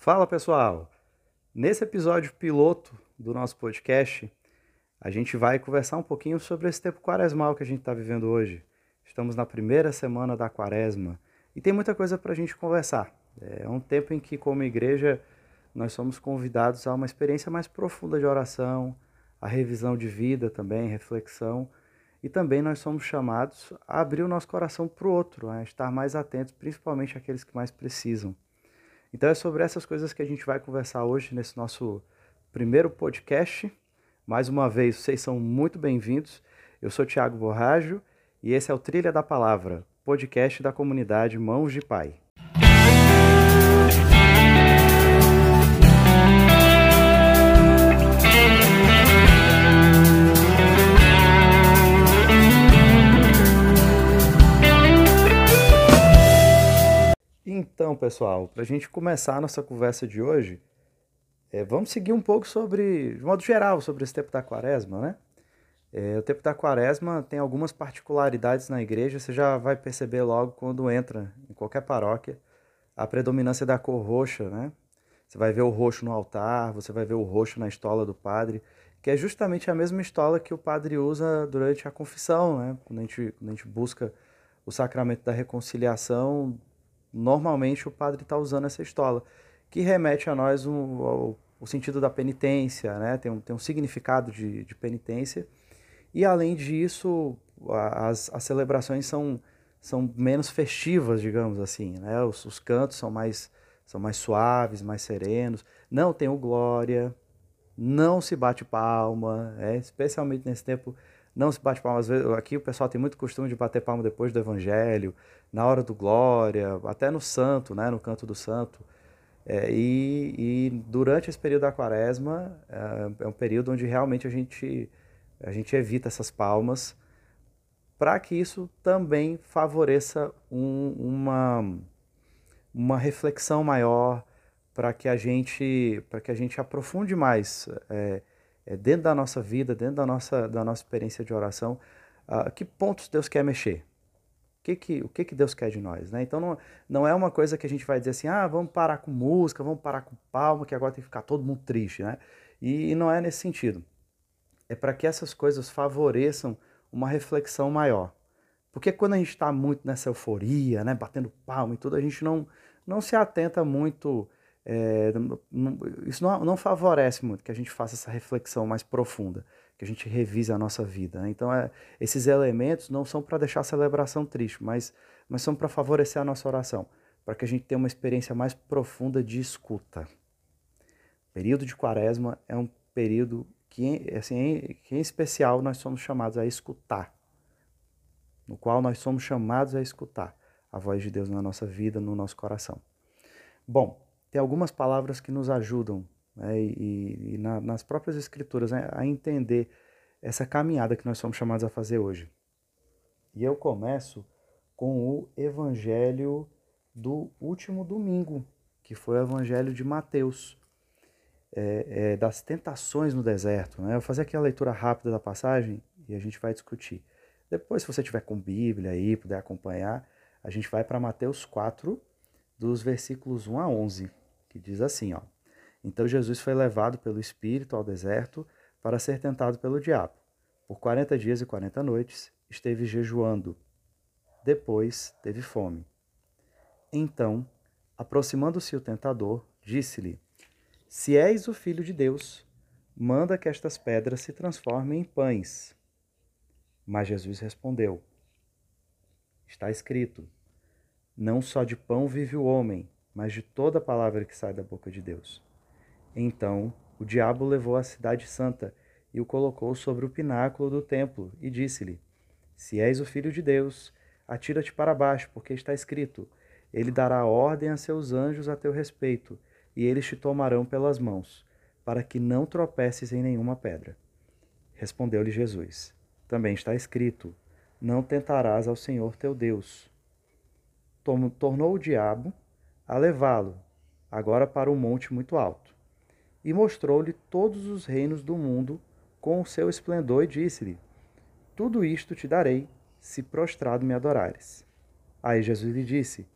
Fala pessoal! Nesse episódio piloto do nosso podcast, a gente vai conversar um pouquinho sobre esse tempo quaresmal que a gente está vivendo hoje. Estamos na primeira semana da quaresma e tem muita coisa para a gente conversar. É um tempo em que, como igreja, nós somos convidados a uma experiência mais profunda de oração, a revisão de vida também, reflexão, e também nós somos chamados a abrir o nosso coração para o outro, a estar mais atentos, principalmente àqueles que mais precisam. Então é sobre essas coisas que a gente vai conversar hoje nesse nosso primeiro podcast. Mais uma vez, vocês são muito bem-vindos. Eu sou Tiago Borrajo e esse é o Trilha da Palavra, podcast da comunidade Mãos de Pai. Pessoal, para a gente começar a nossa conversa de hoje, é, vamos seguir um pouco sobre, de modo geral, sobre esse tempo da quaresma, né? É, o tempo da quaresma tem algumas particularidades na igreja, você já vai perceber logo quando entra em qualquer paróquia a predominância da cor roxa, né? Você vai ver o roxo no altar, você vai ver o roxo na estola do padre, que é justamente a mesma estola que o padre usa durante a confissão, né? Quando a gente, quando a gente busca o sacramento da reconciliação, normalmente o padre está usando essa estola, que remete a nós o, o sentido da penitência, né? tem, um, tem um significado de, de penitência. E além disso, as, as celebrações são, são menos festivas, digamos assim. Né? Os, os cantos são mais, são mais suaves, mais serenos. Não tem o glória, não se bate palma, é, especialmente nesse tempo não se bate palma. Às vezes, aqui o pessoal tem muito costume de bater palma depois do evangelho, na hora do glória, até no santo, né, no canto do santo. É, e, e, durante esse período da quaresma, é, é, um período onde realmente a gente, a gente evita essas palmas, para que isso também favoreça um, uma, uma reflexão maior, para que a gente que a gente aprofunde mais é, é, dentro da nossa vida, dentro da nossa, da nossa experiência de oração, uh, que pontos Deus quer mexer? O que, que, o que, que Deus quer de nós? Né? Então não, não é uma coisa que a gente vai dizer assim, ah, vamos parar com música, vamos parar com palma, que agora tem que ficar todo mundo triste. Né? E, e não é nesse sentido. É para que essas coisas favoreçam uma reflexão maior. Porque quando a gente está muito nessa euforia, né, batendo palma e tudo, a gente não, não se atenta muito é, isso não, não, favorece muito que a gente faça essa reflexão mais profunda, que a gente revise a nossa vida. Né? Então, é, esses elementos não são para deixar a celebração triste, mas, mas são para favorecer a nossa oração, para que a gente tenha uma experiência mais profunda de escuta. O período de quaresma é um período que, assim, que, em especial, nós somos chamados a escutar, no qual nós somos chamados a escutar a voz de Deus na nossa vida, no nosso coração. Bom, tem algumas palavras que nos ajudam né, e, e na, nas próprias escrituras né, a entender essa caminhada que nós somos chamados a fazer hoje. E eu começo com o evangelho do último domingo, que foi o evangelho de Mateus, é, é, das tentações no deserto. Né? Eu vou fazer aqui a leitura rápida da passagem e a gente vai discutir. Depois, se você tiver com Bíblia aí, puder acompanhar, a gente vai para Mateus 4, dos versículos 1 a 11 que diz assim, ó: Então Jesus foi levado pelo Espírito ao deserto para ser tentado pelo diabo. Por quarenta dias e quarenta noites esteve jejuando. Depois teve fome. Então, aproximando-se o tentador, disse-lhe: Se és o filho de Deus, manda que estas pedras se transformem em pães. Mas Jesus respondeu: Está escrito: Não só de pão vive o homem, mas de toda palavra que sai da boca de Deus. Então o diabo levou a cidade santa e o colocou sobre o pináculo do templo e disse-lhe: Se és o filho de Deus, atira-te para baixo, porque está escrito: Ele dará ordem a seus anjos a teu respeito, e eles te tomarão pelas mãos, para que não tropeces em nenhuma pedra. Respondeu-lhe Jesus: Também está escrito: Não tentarás ao Senhor teu Deus. Tornou o diabo a levá-lo, agora para um monte muito alto. E mostrou-lhe todos os reinos do mundo com o seu esplendor e disse-lhe: Tudo isto te darei, se prostrado me adorares. Aí Jesus lhe disse: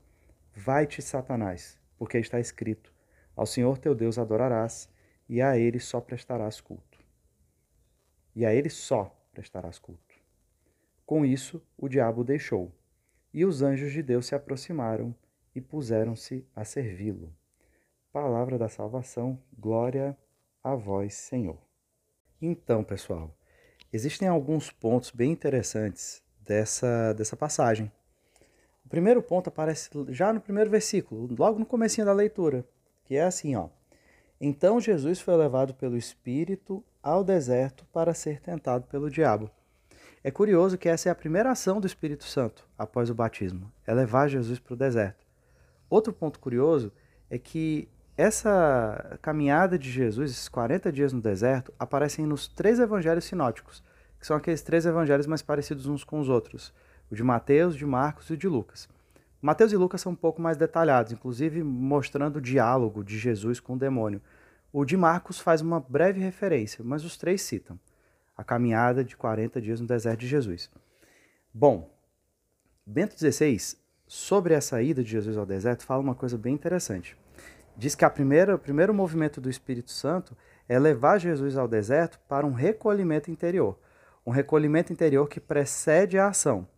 Vai-te, Satanás, porque está escrito: Ao Senhor teu Deus adorarás, e a ele só prestarás culto. E a ele só prestarás culto. Com isso, o diabo deixou, e os anjos de Deus se aproximaram e puseram-se a servi-lo. Palavra da salvação, glória a vós, Senhor. Então, pessoal, existem alguns pontos bem interessantes dessa, dessa passagem. O primeiro ponto aparece já no primeiro versículo, logo no comecinho da leitura, que é assim, ó. Então Jesus foi levado pelo Espírito ao deserto para ser tentado pelo diabo. É curioso que essa é a primeira ação do Espírito Santo após o batismo, é levar Jesus para o deserto. Outro ponto curioso é que essa caminhada de Jesus, esses 40 dias no deserto, aparecem nos três evangelhos sinóticos, que são aqueles três evangelhos mais parecidos uns com os outros: o de Mateus, de Marcos e o de Lucas. Mateus e Lucas são um pouco mais detalhados, inclusive mostrando o diálogo de Jesus com o demônio. O de Marcos faz uma breve referência, mas os três citam a caminhada de 40 dias no deserto de Jesus. Bom, Bento XVI, sobre essa ida de Jesus ao deserto, fala uma coisa bem interessante. Diz que a primeira, o primeiro movimento do Espírito Santo é levar Jesus ao deserto para um recolhimento interior. Um recolhimento interior que precede a ação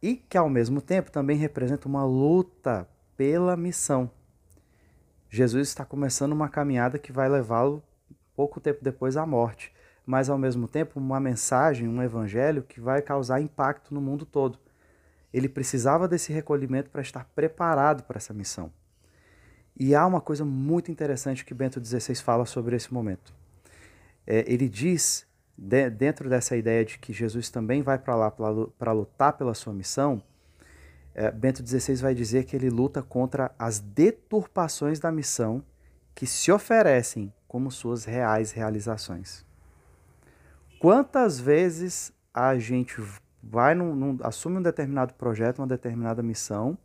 e que, ao mesmo tempo, também representa uma luta pela missão. Jesus está começando uma caminhada que vai levá-lo pouco tempo depois à morte, mas, ao mesmo tempo, uma mensagem, um evangelho que vai causar impacto no mundo todo. Ele precisava desse recolhimento para estar preparado para essa missão. E há uma coisa muito interessante que Bento XVI fala sobre esse momento. É, ele diz, de, dentro dessa ideia de que Jesus também vai para lá para lutar pela sua missão, é, Bento XVI vai dizer que ele luta contra as deturpações da missão que se oferecem como suas reais realizações. Quantas vezes a gente vai num, num, assume um determinado projeto, uma determinada missão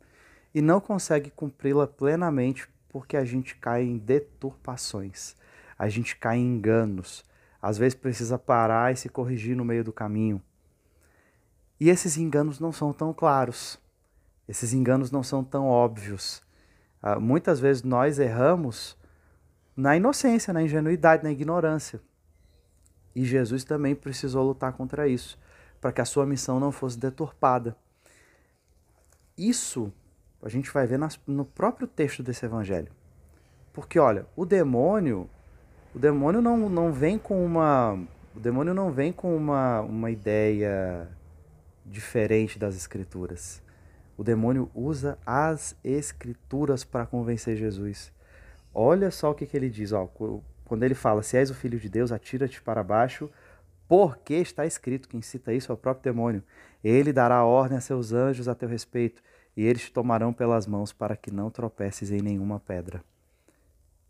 e não consegue cumpri-la plenamente porque a gente cai em deturpações, a gente cai em enganos. Às vezes precisa parar e se corrigir no meio do caminho. E esses enganos não são tão claros, esses enganos não são tão óbvios. Uh, muitas vezes nós erramos na inocência, na ingenuidade, na ignorância. E Jesus também precisou lutar contra isso, para que a sua missão não fosse deturpada. Isso a gente vai ver nas, no próprio texto desse evangelho. Porque, olha, o demônio, o demônio não, não vem com uma. O demônio não vem com uma, uma ideia diferente das escrituras. O demônio usa as escrituras para convencer Jesus. Olha só o que, que ele diz, ó, quando ele fala: Se és o filho de Deus, atira-te para baixo, porque está escrito, quem cita isso é o próprio demônio. Ele dará ordem a seus anjos a teu respeito, e eles te tomarão pelas mãos para que não tropeces em nenhuma pedra.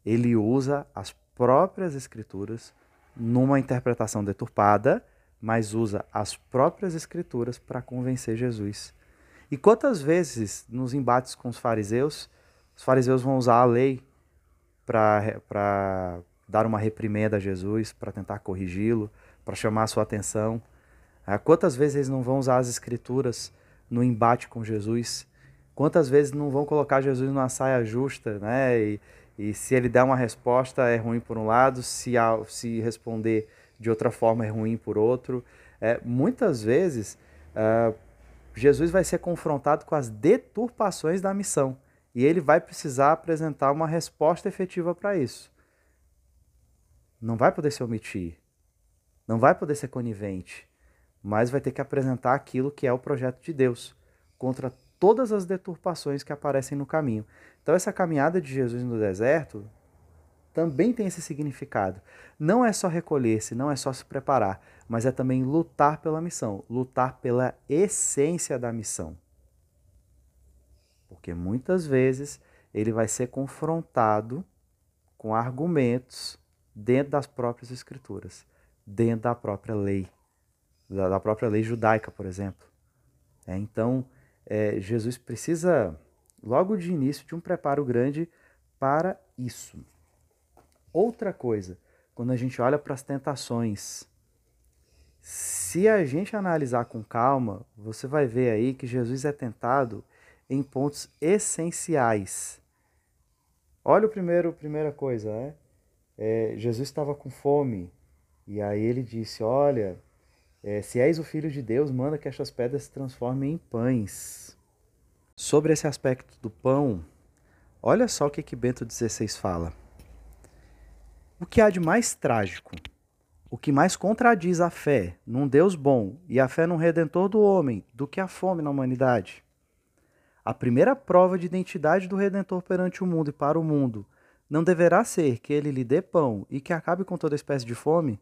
Ele usa as próprias escrituras numa interpretação deturpada, mas usa as próprias escrituras para convencer Jesus. E quantas vezes nos embates com os fariseus, os fariseus vão usar a lei para dar uma reprimenda a Jesus, para tentar corrigi-lo, para chamar a sua atenção? Ah, quantas vezes eles não vão usar as escrituras no embate com Jesus Quantas vezes não vão colocar Jesus numa saia justa, né? E, e se ele der uma resposta é ruim por um lado, se, se responder de outra forma é ruim por outro. É, muitas vezes uh, Jesus vai ser confrontado com as deturpações da missão e ele vai precisar apresentar uma resposta efetiva para isso. Não vai poder se omitir, não vai poder ser conivente, mas vai ter que apresentar aquilo que é o projeto de Deus contra todas as deturpações que aparecem no caminho. Então, essa caminhada de Jesus no deserto também tem esse significado. Não é só recolher-se, não é só se preparar, mas é também lutar pela missão, lutar pela essência da missão. Porque muitas vezes ele vai ser confrontado com argumentos dentro das próprias escrituras, dentro da própria lei, da própria lei judaica, por exemplo. É, então, é, Jesus precisa, logo de início, de um preparo grande para isso. Outra coisa, quando a gente olha para as tentações, se a gente analisar com calma, você vai ver aí que Jesus é tentado em pontos essenciais. Olha o primeiro, primeira coisa, né? É, Jesus estava com fome e aí ele disse: Olha, é, se és o filho de Deus, manda que estas pedras se transformem em pães. Sobre esse aspecto do pão, olha só o que, que Bento XVI fala. O que há de mais trágico, o que mais contradiz a fé num Deus bom e a fé num Redentor do homem do que a fome na humanidade? A primeira prova de identidade do Redentor perante o mundo e para o mundo não deverá ser que ele lhe dê pão e que acabe com toda espécie de fome?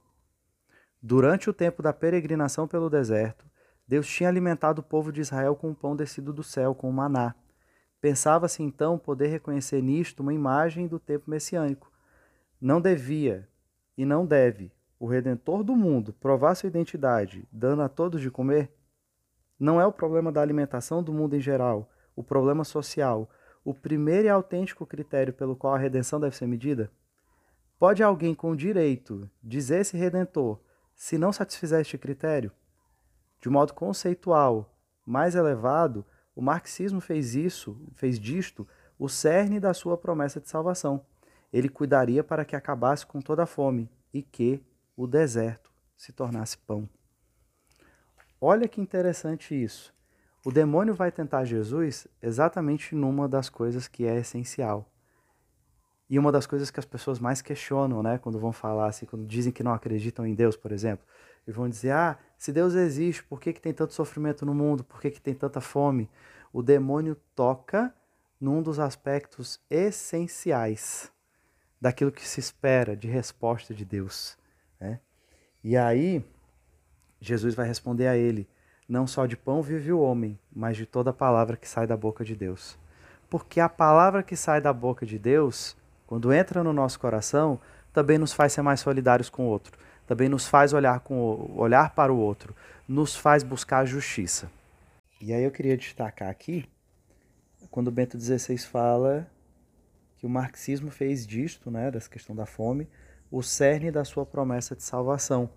Durante o tempo da peregrinação pelo deserto, Deus tinha alimentado o povo de Israel com o pão descido do céu, com o maná. Pensava-se então poder reconhecer nisto uma imagem do tempo messiânico não devia e não deve o Redentor do mundo provar sua identidade, dando a todos de comer? Não é o problema da alimentação do mundo em geral, o problema social, o primeiro e autêntico critério pelo qual a redenção deve ser medida? Pode alguém com direito dizer esse redentor se não satisfizer este critério? De modo conceitual mais elevado, o marxismo fez isso, fez disto o cerne da sua promessa de salvação ele cuidaria para que acabasse com toda a fome e que o deserto se tornasse pão. Olha que interessante isso. O demônio vai tentar Jesus exatamente numa das coisas que é essencial. E uma das coisas que as pessoas mais questionam, né, quando vão falar assim, quando dizem que não acreditam em Deus, por exemplo, e vão dizer: "Ah, se Deus existe, por que, que tem tanto sofrimento no mundo? Por que, que tem tanta fome?" O demônio toca num dos aspectos essenciais daquilo que se espera de resposta de Deus. Né? E aí, Jesus vai responder a ele: Não só de pão vive o homem, mas de toda palavra que sai da boca de Deus. Porque a palavra que sai da boca de Deus, quando entra no nosso coração, também nos faz ser mais solidários com o outro, também nos faz olhar, com olhar para o outro, nos faz buscar a justiça. E aí eu queria destacar aqui, quando Bento XVI fala que o marxismo fez disto, né, dessa questão da fome, o cerne da sua promessa de salvação.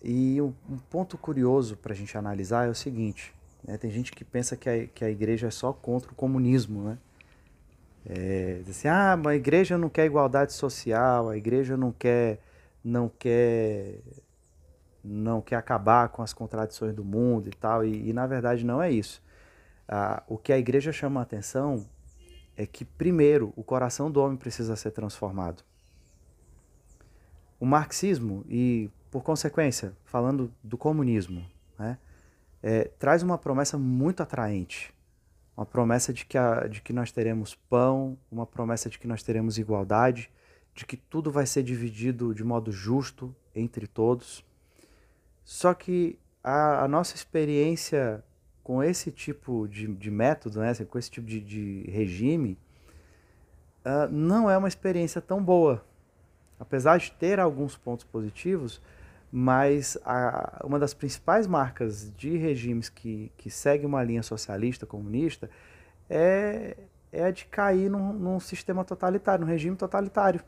E um, ponto curioso para a gente analisar é o seguinte: né, tem gente que pensa que a, que a igreja é só contra o comunismo, né? É, assim, ah, mas a igreja não quer igualdade social, a igreja não quer, não quer, não quer acabar com as contradições do mundo e tal. E, e na verdade não é isso. Ah, o que a igreja chama a atenção é que, primeiro, o coração do homem precisa ser transformado. O marxismo, e por consequência, falando do comunismo, né, é, traz uma promessa muito atraente. Uma promessa de que, a, de que nós teremos pão, uma promessa de que nós teremos igualdade, de que tudo vai ser dividido de modo justo entre todos. Só que a, a nossa experiência com esse tipo de, de método, né, com esse tipo de, de regime, uh, não é uma experiência tão boa. Apesar de ter alguns pontos positivos, mas a, uma das principais marcas de regimes que, que segue uma linha socialista, comunista, é, é a de cair num, num sistema totalitário, num regime totalitário.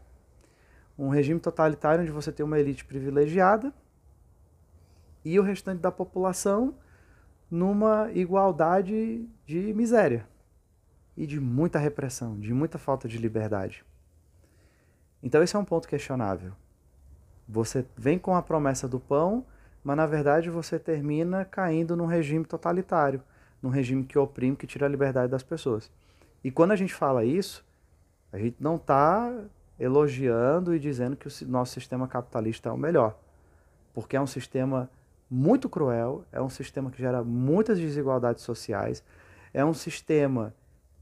Um regime totalitário onde você tem uma elite privilegiada e o restante da população numa igualdade de miséria e de muita repressão, de muita falta de liberdade. Então esse é um ponto questionável. Você vem com a promessa do pão, mas na verdade você termina caindo num regime totalitário, num regime que oprime, que tira a liberdade das pessoas. E quando a gente fala isso, a gente não está elogiando e dizendo que o nosso sistema capitalista é o melhor, porque é um sistema muito cruel, é um sistema que gera muitas desigualdades sociais, é um sistema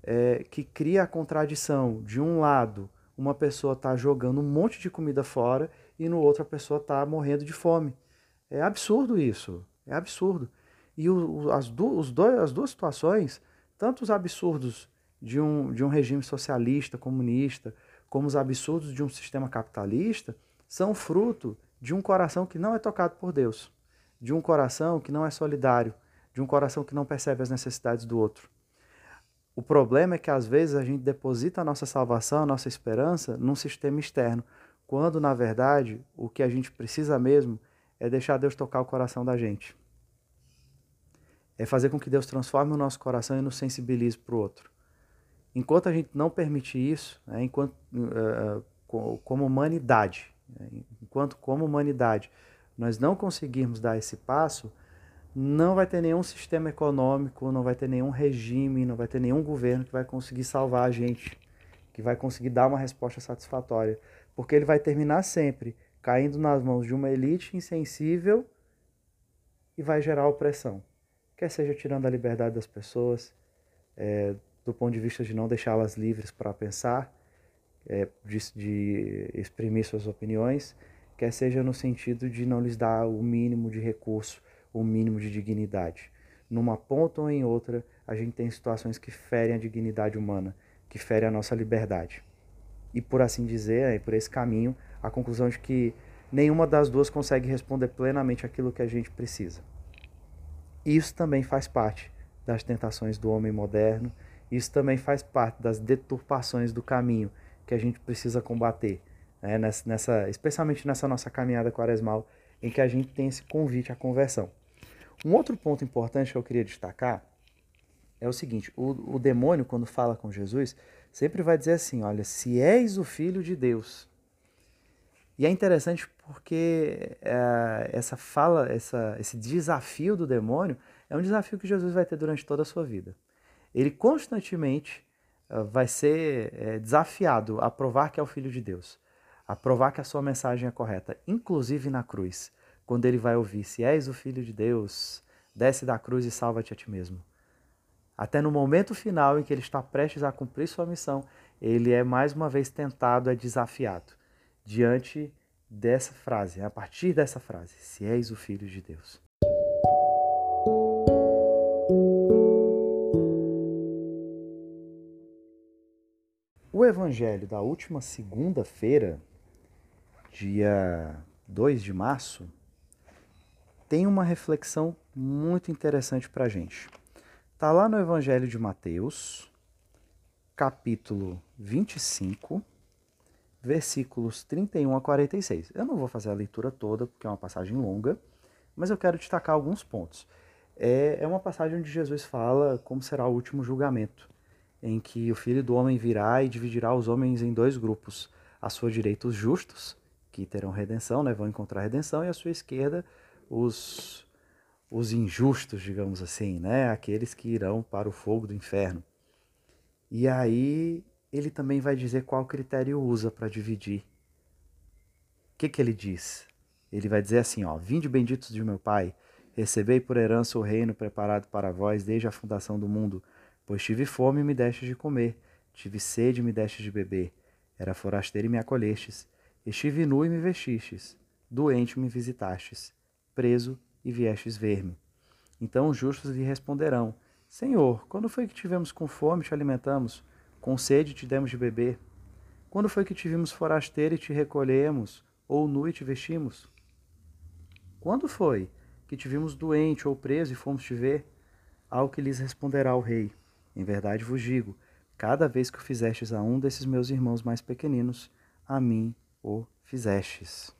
é, que cria a contradição de um lado uma pessoa está jogando um monte de comida fora e no outro a pessoa está morrendo de fome. É absurdo isso, é absurdo. E o, as, du, os dois, as duas situações, tanto os absurdos de um, de um regime socialista, comunista, como os absurdos de um sistema capitalista, são fruto de um coração que não é tocado por Deus de um coração que não é solidário, de um coração que não percebe as necessidades do outro. O problema é que às vezes a gente deposita a nossa salvação, a nossa esperança num sistema externo, quando na verdade o que a gente precisa mesmo é deixar Deus tocar o coração da gente. É fazer com que Deus transforme o nosso coração e nos sensibilize para o outro. Enquanto a gente não permitir isso, né, enquanto, uh, como humanidade, né, enquanto como humanidade nós não conseguirmos dar esse passo, não vai ter nenhum sistema econômico, não vai ter nenhum regime, não vai ter nenhum governo que vai conseguir salvar a gente, que vai conseguir dar uma resposta satisfatória, porque ele vai terminar sempre caindo nas mãos de uma elite insensível e vai gerar opressão. Quer seja tirando a liberdade das pessoas, é, do ponto de vista de não deixá-las livres para pensar, é, de, de exprimir suas opiniões, quer seja no sentido de não lhes dar o mínimo de recurso, o mínimo de dignidade. Numa ponta ou em outra, a gente tem situações que ferem a dignidade humana, que ferem a nossa liberdade. E por assim dizer, é por esse caminho, a conclusão de que nenhuma das duas consegue responder plenamente aquilo que a gente precisa. Isso também faz parte das tentações do homem moderno, isso também faz parte das deturpações do caminho que a gente precisa combater, né? nessa, nessa, especialmente nessa nossa caminhada quaresmal, em que a gente tem esse convite à conversão. Um outro ponto importante que eu queria destacar é o seguinte: o, o demônio, quando fala com Jesus, sempre vai dizer assim: Olha, se és o filho de Deus. E é interessante porque é, essa fala, essa, esse desafio do demônio é um desafio que Jesus vai ter durante toda a sua vida. Ele constantemente uh, vai ser é, desafiado a provar que é o filho de Deus, a provar que a sua mensagem é correta, inclusive na cruz quando ele vai ouvir: Se és o filho de Deus, desce da cruz e salva-te a ti mesmo. Até no momento final em que ele está prestes a cumprir sua missão, ele é mais uma vez tentado, é desafiado diante dessa frase, a partir dessa frase: Se és o filho de Deus. O evangelho da última segunda-feira, dia 2 de março, tem uma reflexão muito interessante para a gente. Está lá no Evangelho de Mateus, capítulo 25, versículos 31 a 46. Eu não vou fazer a leitura toda, porque é uma passagem longa, mas eu quero destacar alguns pontos. É, é uma passagem onde Jesus fala como será o último julgamento, em que o Filho do Homem virá e dividirá os homens em dois grupos. À sua direita, os justos, que terão redenção, né, vão encontrar redenção, e à sua esquerda, os, os injustos, digamos assim, né? aqueles que irão para o fogo do inferno. E aí ele também vai dizer qual critério usa para dividir. O que, que ele diz? Ele vai dizer assim: ó, Vinde benditos de meu Pai, recebei por herança o reino preparado para vós desde a fundação do mundo. Pois tive fome e me destes de comer, tive sede e me destes de beber, era forasteiro e me acolhestes, estive nu e me vestistes, doente e me visitastes preso e viestes ver-me. Então os justos lhe responderão: Senhor, quando foi que tivemos com fome e te alimentamos, com sede te demos de beber? Quando foi que tivemos forasteiro e te recolhemos, ou nu e te vestimos? Quando foi que te vimos doente ou preso e fomos te ver? Ao que lhes responderá o rei: Em verdade vos digo, cada vez que o fizestes a um desses meus irmãos mais pequeninos, a mim o fizestes.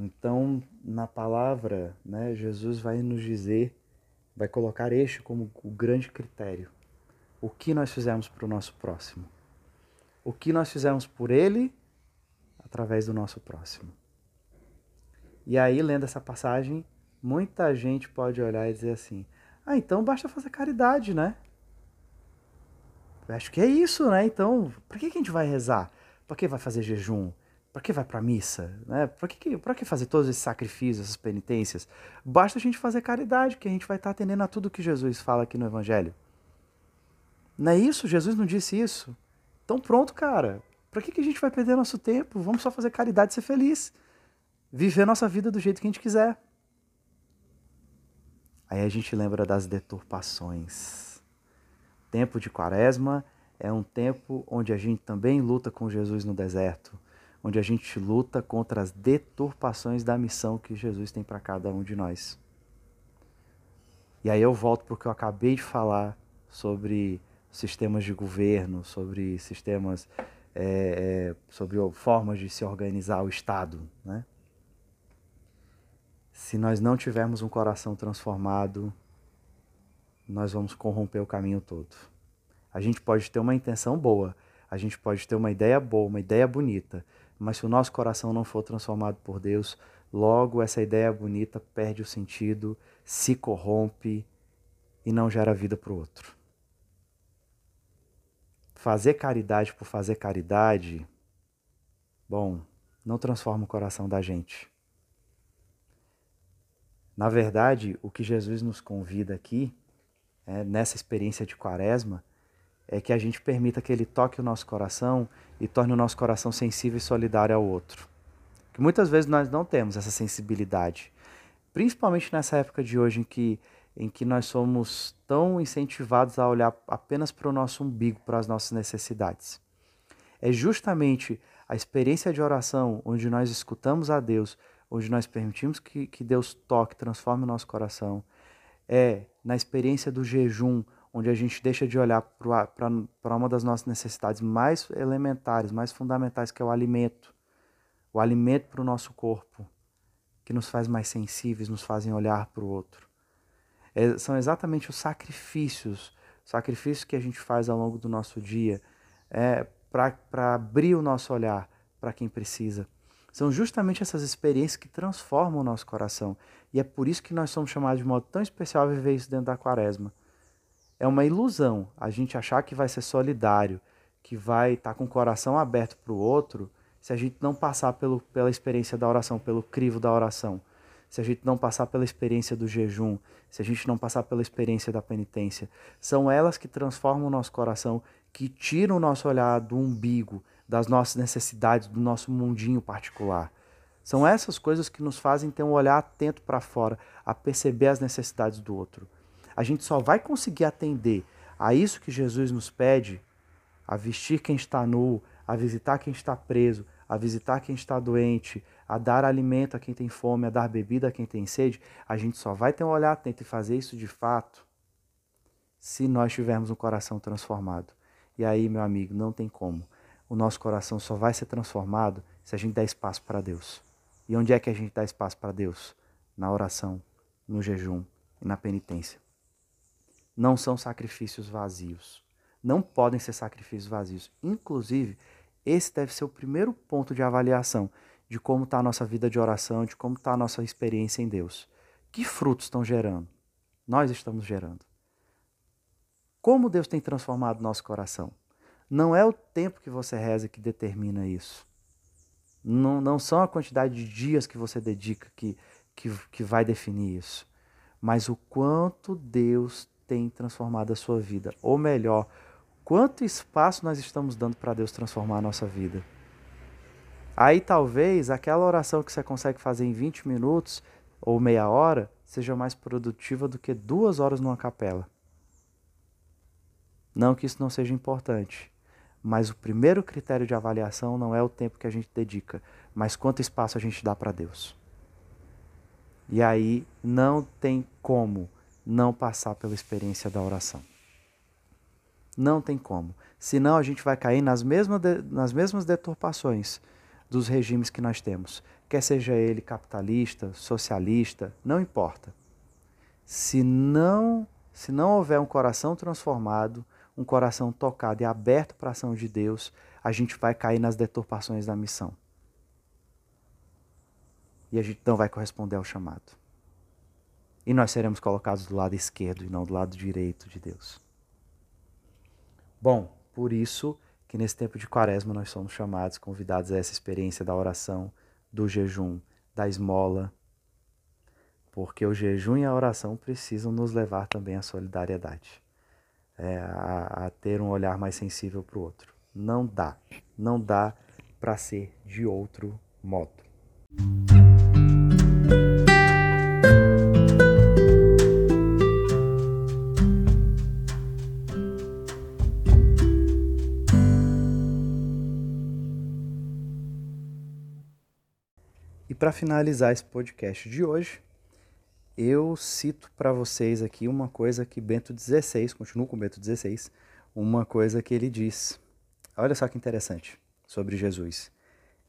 Então, na palavra, né, Jesus vai nos dizer, vai colocar este como o grande critério. O que nós fizemos para o nosso próximo? O que nós fizemos por ele através do nosso próximo? E aí, lendo essa passagem, muita gente pode olhar e dizer assim: ah, então basta fazer caridade, né? acho que é isso, né? Então, para que a gente vai rezar? Para que vai fazer jejum? Para que vai para a missa? Né? Para que, que fazer todos esses sacrifícios, essas penitências? Basta a gente fazer caridade, que a gente vai estar tá atendendo a tudo que Jesus fala aqui no Evangelho. Não é isso? Jesus não disse isso? Então pronto, cara. Para que, que a gente vai perder nosso tempo? Vamos só fazer caridade e ser feliz. Viver nossa vida do jeito que a gente quiser. Aí a gente lembra das deturpações. Tempo de quaresma é um tempo onde a gente também luta com Jesus no deserto onde a gente luta contra as deturpações da missão que Jesus tem para cada um de nós. E aí eu volto para o que eu acabei de falar sobre sistemas de governo, sobre sistemas, é, é, sobre formas de se organizar o Estado. Né? Se nós não tivermos um coração transformado, nós vamos corromper o caminho todo. A gente pode ter uma intenção boa, a gente pode ter uma ideia boa, uma ideia bonita, mas se o nosso coração não for transformado por Deus, logo essa ideia bonita perde o sentido, se corrompe e não gera vida para o outro. Fazer caridade por fazer caridade, bom, não transforma o coração da gente. Na verdade, o que Jesus nos convida aqui, é, nessa experiência de quaresma, é que a gente permita que ele toque o nosso coração e torne o nosso coração sensível e solidário ao outro. Que muitas vezes nós não temos essa sensibilidade, principalmente nessa época de hoje em que em que nós somos tão incentivados a olhar apenas para o nosso umbigo, para as nossas necessidades. É justamente a experiência de oração, onde nós escutamos a Deus, onde nós permitimos que, que Deus toque, transforme o nosso coração. É na experiência do jejum, onde a gente deixa de olhar para uma das nossas necessidades mais elementares, mais fundamentais, que é o alimento. O alimento para o nosso corpo, que nos faz mais sensíveis, nos fazem olhar para o outro. É, são exatamente os sacrifícios, sacrifícios que a gente faz ao longo do nosso dia, é, para abrir o nosso olhar para quem precisa. São justamente essas experiências que transformam o nosso coração. E é por isso que nós somos chamados de modo tão especial a viver isso dentro da quaresma. É uma ilusão a gente achar que vai ser solidário, que vai estar tá com o coração aberto para o outro, se a gente não passar pelo, pela experiência da oração, pelo crivo da oração se a gente não passar pela experiência do jejum, se a gente não passar pela experiência da penitência. São elas que transformam o nosso coração, que tiram o nosso olhar do umbigo, das nossas necessidades, do nosso mundinho particular. São essas coisas que nos fazem ter um olhar atento para fora, a perceber as necessidades do outro. A gente só vai conseguir atender a isso que Jesus nos pede, a vestir quem está nu, a visitar quem está preso, a visitar quem está doente, a dar alimento a quem tem fome, a dar bebida a quem tem sede, a gente só vai ter um olhar atento e fazer isso de fato se nós tivermos um coração transformado. E aí, meu amigo, não tem como. O nosso coração só vai ser transformado se a gente der espaço para Deus. E onde é que a gente dá espaço para Deus? Na oração, no jejum e na penitência. Não são sacrifícios vazios. Não podem ser sacrifícios vazios. Inclusive, esse deve ser o primeiro ponto de avaliação de como está a nossa vida de oração, de como está a nossa experiência em Deus. Que frutos estão gerando? Nós estamos gerando. Como Deus tem transformado nosso coração? Não é o tempo que você reza que determina isso. Não, não são a quantidade de dias que você dedica que, que, que vai definir isso. Mas o quanto Deus tem transformado a sua vida. Ou melhor, Quanto espaço nós estamos dando para Deus transformar a nossa vida? Aí talvez aquela oração que você consegue fazer em 20 minutos ou meia hora seja mais produtiva do que duas horas numa capela. Não que isso não seja importante, mas o primeiro critério de avaliação não é o tempo que a gente dedica, mas quanto espaço a gente dá para Deus. E aí não tem como não passar pela experiência da oração. Não tem como. Senão a gente vai cair nas mesmas, nas mesmas deturpações dos regimes que nós temos. Quer seja ele capitalista, socialista, não importa. Se não, se não houver um coração transformado, um coração tocado e aberto para a ação de Deus, a gente vai cair nas deturpações da missão. E a gente não vai corresponder ao chamado. E nós seremos colocados do lado esquerdo e não do lado direito de Deus. Bom, por isso que nesse tempo de quaresma nós somos chamados, convidados a essa experiência da oração, do jejum, da esmola, porque o jejum e a oração precisam nos levar também à solidariedade, é, a, a ter um olhar mais sensível para o outro. Não dá, não dá para ser de outro modo. Para finalizar esse podcast de hoje, eu cito para vocês aqui uma coisa que Bento XVI, continuo com Bento XVI, uma coisa que ele diz. Olha só que interessante sobre Jesus.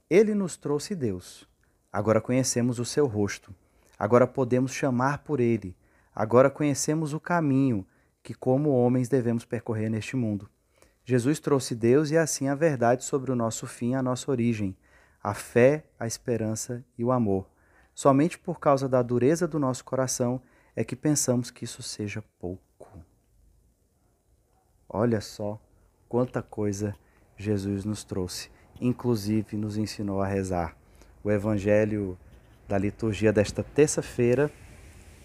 Ele nos trouxe Deus. Agora conhecemos o seu rosto. Agora podemos chamar por ele. Agora conhecemos o caminho que, como homens, devemos percorrer neste mundo. Jesus trouxe Deus e assim a verdade sobre o nosso fim, a nossa origem, a fé, a esperança e o amor. Somente por causa da dureza do nosso coração é que pensamos que isso seja pouco. Olha só quanta coisa Jesus nos trouxe, inclusive nos ensinou a rezar. O evangelho da liturgia desta terça-feira,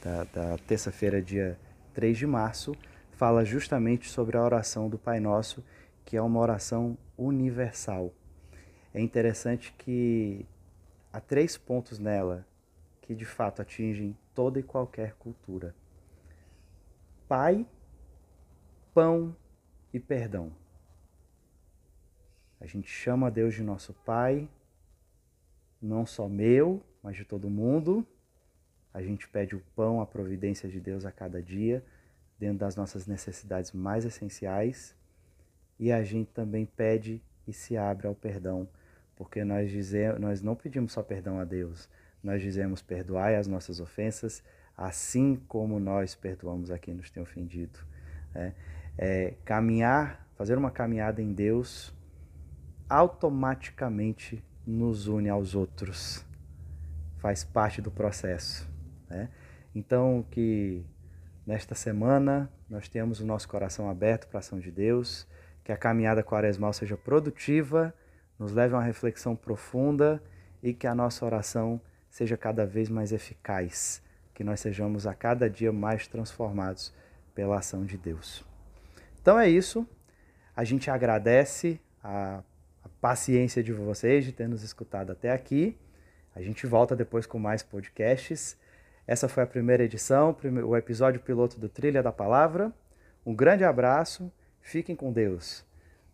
da, da terça-feira, dia 3 de março, fala justamente sobre a oração do Pai Nosso, que é uma oração universal. É interessante que há três pontos nela que de fato atingem toda e qualquer cultura: Pai, pão e perdão. A gente chama Deus de nosso Pai, não só meu, mas de todo mundo. A gente pede o pão, a providência de Deus a cada dia, dentro das nossas necessidades mais essenciais. E a gente também pede e se abre ao perdão, porque nós, dizemos, nós não pedimos só perdão a Deus, nós dizemos perdoai as nossas ofensas, assim como nós perdoamos a quem nos tem ofendido. É, é, caminhar, fazer uma caminhada em Deus, automaticamente nos une aos outros, faz parte do processo. Né? Então, que nesta semana nós tenhamos o nosso coração aberto para a ação de Deus, que a caminhada quaresmal seja produtiva, nos leve a uma reflexão profunda e que a nossa oração seja cada vez mais eficaz, que nós sejamos a cada dia mais transformados pela ação de Deus. Então é isso. A gente agradece a, a paciência de vocês de ter nos escutado até aqui. A gente volta depois com mais podcasts. Essa foi a primeira edição, o episódio piloto do Trilha da Palavra. Um grande abraço, fiquem com Deus.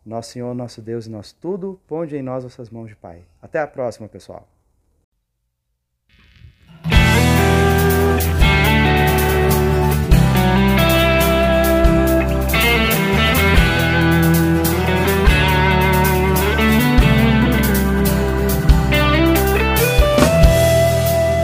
Nosso Senhor, nosso Deus e nosso tudo, ponde em nós vossas mãos de Pai. Até a próxima, pessoal.